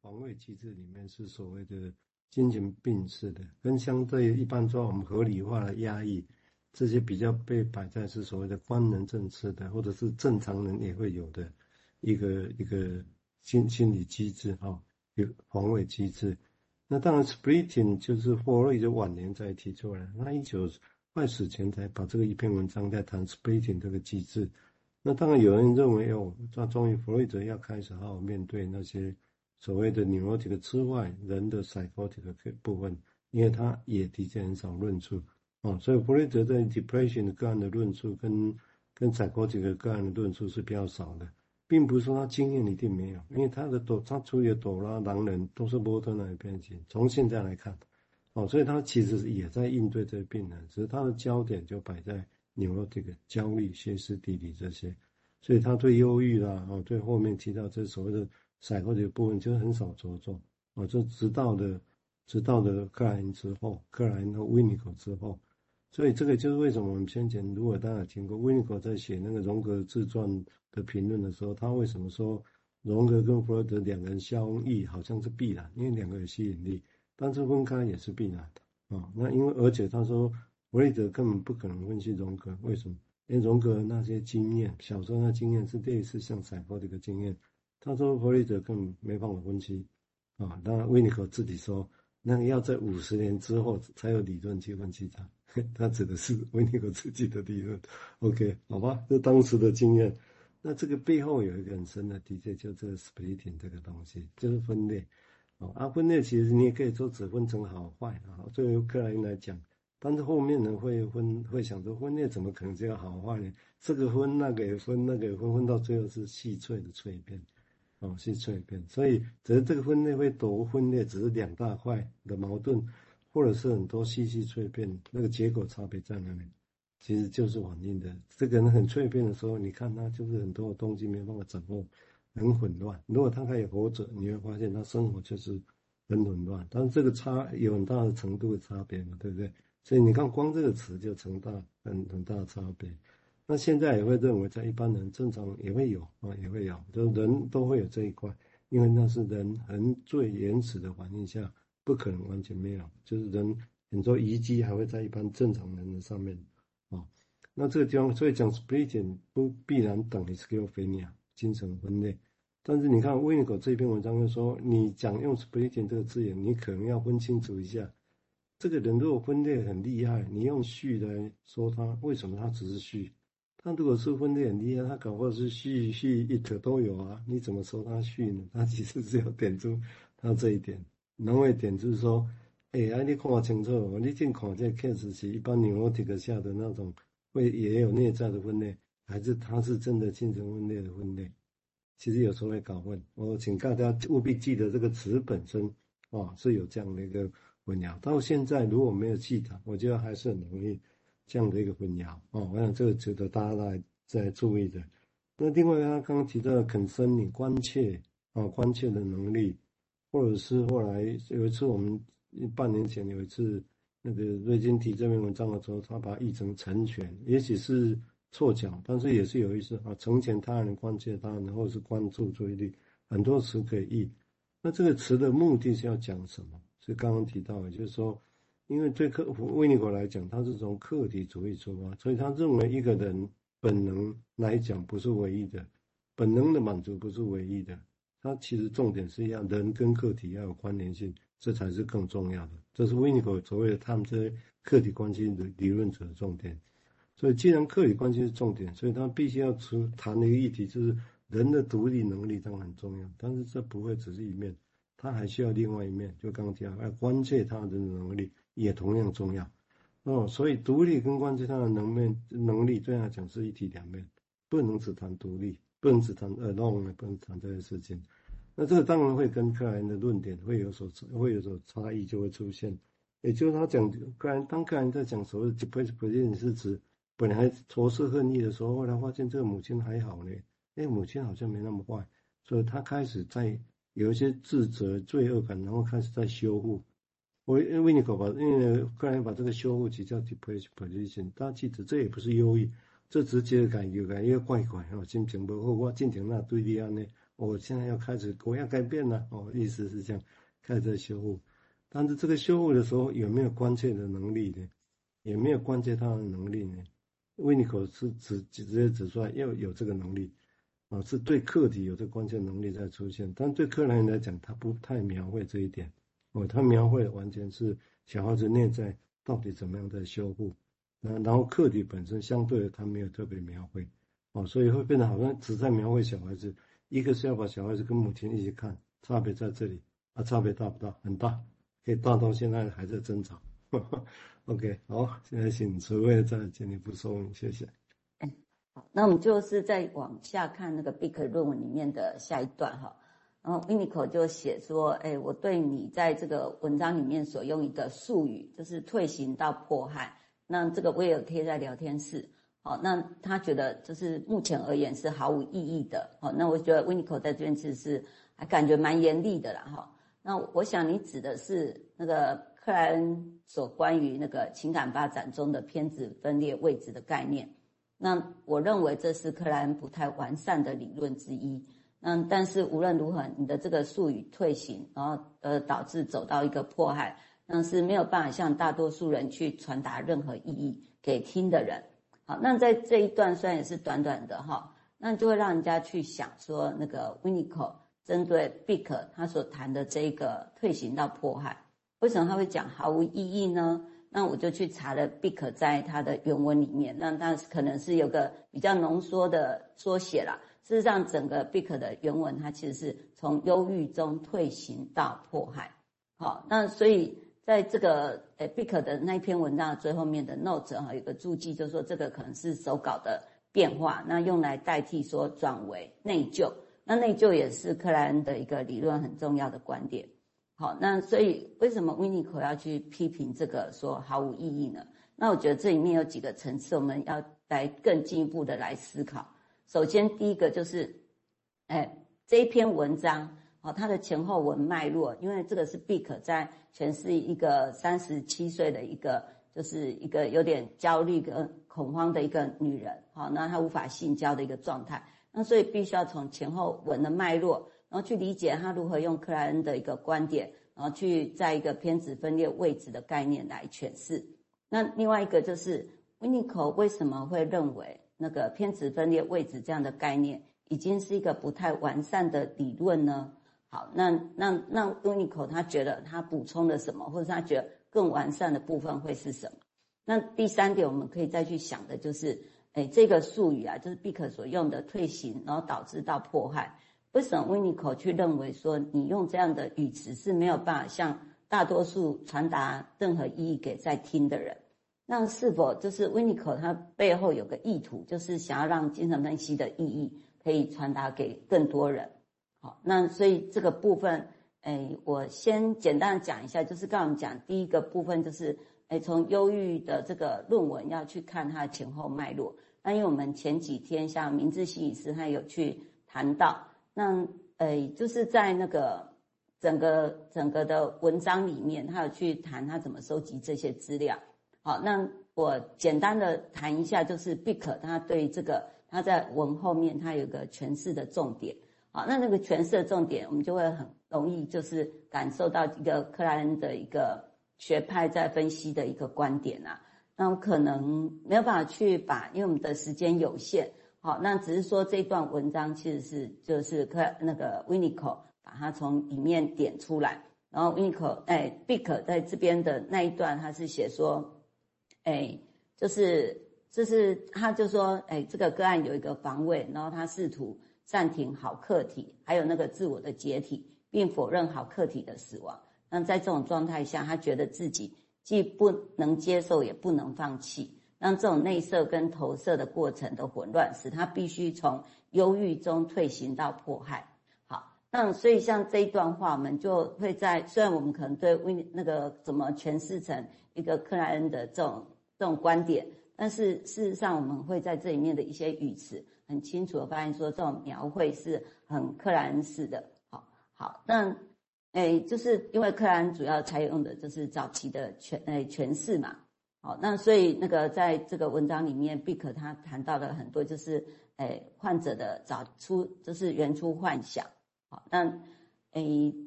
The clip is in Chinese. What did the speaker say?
防卫机制里面是所谓的精神病式的，跟相对一般说我们合理化的压抑，这些比较被摆在是所谓的官能政治的，或者是正常人也会有的一个一个心心理机制哈，有防卫机制。那当然，splitting 就是弗洛伊德晚年才提出来，那一九快死前才把这个一篇文章在谈 splitting 这个机制。那当然有人认为哦，他终于弗洛伊德要开始好好面对那些所谓的 neurotic 之外人的 psychotic 部分，因为他也的确很少论述啊，所以弗雷德在 depression 的个案的论述跟跟 psychotic 个案的论述是比较少的。并不是说他经验一定没有，因为他的朵，他处理的朵拉狼人都是波特那一边去。从现在来看，哦，所以他其实也在应对这个病人，只是他的焦点就摆在 neurotic 焦虑、歇斯底里这些，所以他对忧郁啦，哦，对后面提到这所谓的彩虹的一部分就很少着重，哦，就直到的，直到的克莱因之后，克莱因和维尼口之后，所以这个就是为什么我们先前如果大家听过维尼口在写那个荣格自传。的评论的时候，他为什么说荣格跟弗洛德两个人相遇好像是必然？因为两个有吸引力，但是分开也是必然的啊。那因为而且他说弗洛德根本不可能分析荣格，为什么？因为荣格那些经验，小时候那经验是类似像赛博的一个经验。他说弗洛伊德根本没办法分析啊。当然维尼口自己说，那要在五十年之后才有理论去分析他。他指的是维尼口自己的理论。OK，好吧，这当时的经验。那这个背后有一个很深的，的确就这个 splitting 这个东西，就是分裂。哦，啊，分裂其实你也可以说只分成好坏啊。作为克莱因来讲，但是后面呢会分，会想说分裂怎么可能只有好坏呢？这个分那个也分，那个也分，分到最后是细碎的碎片，哦，是碎片。所以只是这个分裂会多分裂，只是两大块的矛盾，或者是很多细细碎片，那个结果差别在哪里？其实就是反映的，这个人很脆片的时候，你看他就是很多的东西没办法掌握，很混乱。如果他还有活着，你会发现他生活就是很混乱。但是这个差有很大的程度的差别嘛，对不对？所以你看光这个词就成大很很大的差别。那现在也会认为，在一般人正常也会有啊，也会有，就是人都会有这一块，因为那是人很最原始的环境下，不可能完全没有，就是人很多遗迹还会在一般正常人的上面。啊，那这个地方，所以讲 splitting 不必然等于 schizophrenia 精神分裂。但是你看维尼口这篇文章就说，你讲用 splitting 这个字眼，你可能要分清楚一下，这个人如果分裂很厉害，你用序来说他，为什么他只是序？他如果是分裂很厉害，他搞不好是序序 it 都有啊，你怎么说他序呢？他其实只有点出他这一点，能为点就是说。哎、欸，啊，你看清楚，你净看这 case 是一般 neurotic 下的那种，会也有内在的分裂，还是他是真的精神分裂的分裂？其实有时候会搞混。我请大家务必记得这个词本身啊是有这样的一个混淆。到现在如果没有记得，我觉得还是很容易这样的一个混淆啊。我想这个值得大家来再注意的。那另外他刚刚提到的 concerning 关切啊，关切的能力，或者是后来有一次我们。半年前有一次，那个瑞金提这篇文章的时候，他把它译成成全，也许是错讲，但是也是有意思啊。成全他人，关切他人，或者是关注注意力，很多词可以译。那这个词的目的是要讲什么？是刚刚提到的，就是说，因为对克维尼口来讲，他是从客体主义出发，所以他认为一个人本能来讲不是唯一的，本能的满足不是唯一的。他其实重点是要人跟个体要有关联性。这才是更重要的，这是维尼口所谓的他们这些客体关系的理论者的重点。所以，既然客体关系是重点，所以他必须要出谈的一个议题，就是人的独立能力当然很重要，但是这不会只是一面，他还需要另外一面。就刚刚提到，要关切他人的能力也同样重要。哦，所以独立跟关切他的能面能力，对他讲是一体两面，不能只谈独立，不能只谈 alone，不能谈这些事情。那这个当然会跟克莱因的论点会有所会有所差异，就会出现。也就是他讲克莱因，当克莱因在讲所谓的 depression 是指本来仇视恨意的时候，后来发现这个母亲还好呢，哎，母亲好像没那么坏，所以他开始在有一些自责、罪恶感，然后开始在修复。我因为维尼口把因为克莱因把这个修复起叫 depression，大家记得这也不是忧郁，这直接感觉感觉怪怪哦，心情不好，我进行那对立案呢。我现在要开始，我要改变了哦，意思是这样，开始在修复。但是这个修复的时候有没有关切的能力呢？有没有关切他的能力呢？维尼口是指直接指出来要有这个能力，啊，是对客体有这关键能力在出现。但对克莱来讲，他不太描绘这一点，哦，他描绘的完全是小孩子内在到底怎么样在修复，那然后客体本身相对的他没有特别描绘，哦，所以会变得好像只在描绘小孩子，一个是要把小孩子跟母亲一起看，差别在这里，啊，差别大不大？很大。可以大到现在还在挣扎。OK，好，现在请慈惠再进一步说明，谢谢。嗯，好，那我们就是再往下看那个 Becker 论文里面的下一段哈。然后 Winnicott 就写说，哎，我对你在这个文章里面所用一个术语，就是退行到迫害，那这个我也有贴在聊天室。好，那他觉得就是目前而言是毫无意义的。好，那我觉得 w i n n i c o 在这边其实是还感觉蛮严厉的啦。哈。那我想你指的是那个克莱恩所关于那个情感发展中的偏子分裂位置的概念。那我认为这是克莱恩不太完善的理论之一。嗯但是无论如何，你的这个术语退行，然后呃导致走到一个迫害，那是没有办法向大多数人去传达任何意义给听的人。好，那在这一段虽然也是短短的哈，那就会让人家去想说那个 Winiko 针对 Bick 他所谈的这个退行到迫害，为什么他会讲毫无意义呢？那我就去查了 Bick 在他的原文里面，那他可能是有个比较浓缩的缩写啦。事实上，整个 Becc 的原文，它其实是从忧郁中退行到迫害。好，那所以在这个诶 Becc 的那篇文章的最后面的 note 哈，有个注记，就是说这个可能是手稿的变化，那用来代替说转为内疚。那内疚也是克莱恩的一个理论很重要的观点。好，那所以为什么维尼口要去批评这个说毫无意义呢？那我觉得这里面有几个层次，我们要来更进一步的来思考。首先，第一个就是，哎，这一篇文章，哦，它的前后文脉络，因为这个是毕可在诠释一个三十七岁的一个，就是一个有点焦虑跟恐慌的一个女人，好，那她无法性交的一个状态。那所以必须要从前后文的脉络，然后去理解她如何用克莱恩的一个观点，然后去在一个偏子分裂位置的概念来诠释。那另外一个就是维尼口为什么会认为那个偏子分裂位置这样的概念已经是一个不太完善的理论呢？好，那那那维尼口他觉得他补充了什么，或者他觉得更完善的部分会是什么？那第三点我们可以再去想的就是。哎，这个术语啊，就是毕克所用的退行，然后导致到迫害。为什么维尼口去认为说你用这样的语词是没有办法向大多数传达任何意义给在听的人？那是否就是维尼口他背后有个意图，就是想要让精神分析的意义可以传达给更多人？好，那所以这个部分，哎，我先简单讲一下，就是刚我们讲第一个部分就是。诶，从忧郁的这个论文要去看它的前后脉络。那因为我们前几天像明志心理师他有去谈到，那诶就是在那个整个整个的文章里面，他有去谈他怎么收集这些资料。好，那我简单的谈一下，就是 Becker 他对这个他在文后面他有个诠释的重点。好，那那个诠释的重点，我们就会很容易就是感受到一个克莱恩的一个。学派在分析的一个观点啊，那我可能没有办法去把，因为我们的时间有限，好，那只是说这段文章其实是就是克那个 w i n n i c o 把它从里面点出来，然后 Winnicott 哎，Becker 在这边的那一段他是写说，哎，就是就是他就说，哎，这个个案有一个防卫，然后他试图暂停好客体，还有那个自我的解体，并否认好客体的死亡。那在这种状态下，他觉得自己既不能接受，也不能放弃。让这种内射跟投射的过程的混乱，使他必须从忧郁中退行到迫害。好，那所以像这一段话，我们就会在虽然我们可能对那个怎么诠释成一个克莱恩的这种这种观点，但是事实上我们会在这里面的一些语词，很清楚的发现说，这种描绘是很克莱恩式的。好，好，那。哎，就是因为克莱恩主要采用的就是早期的诠哎诠释嘛，好，那所以那个在这个文章里面，毕可他谈到了很多，就是诶患者的找出就是原初幻想，好，那诶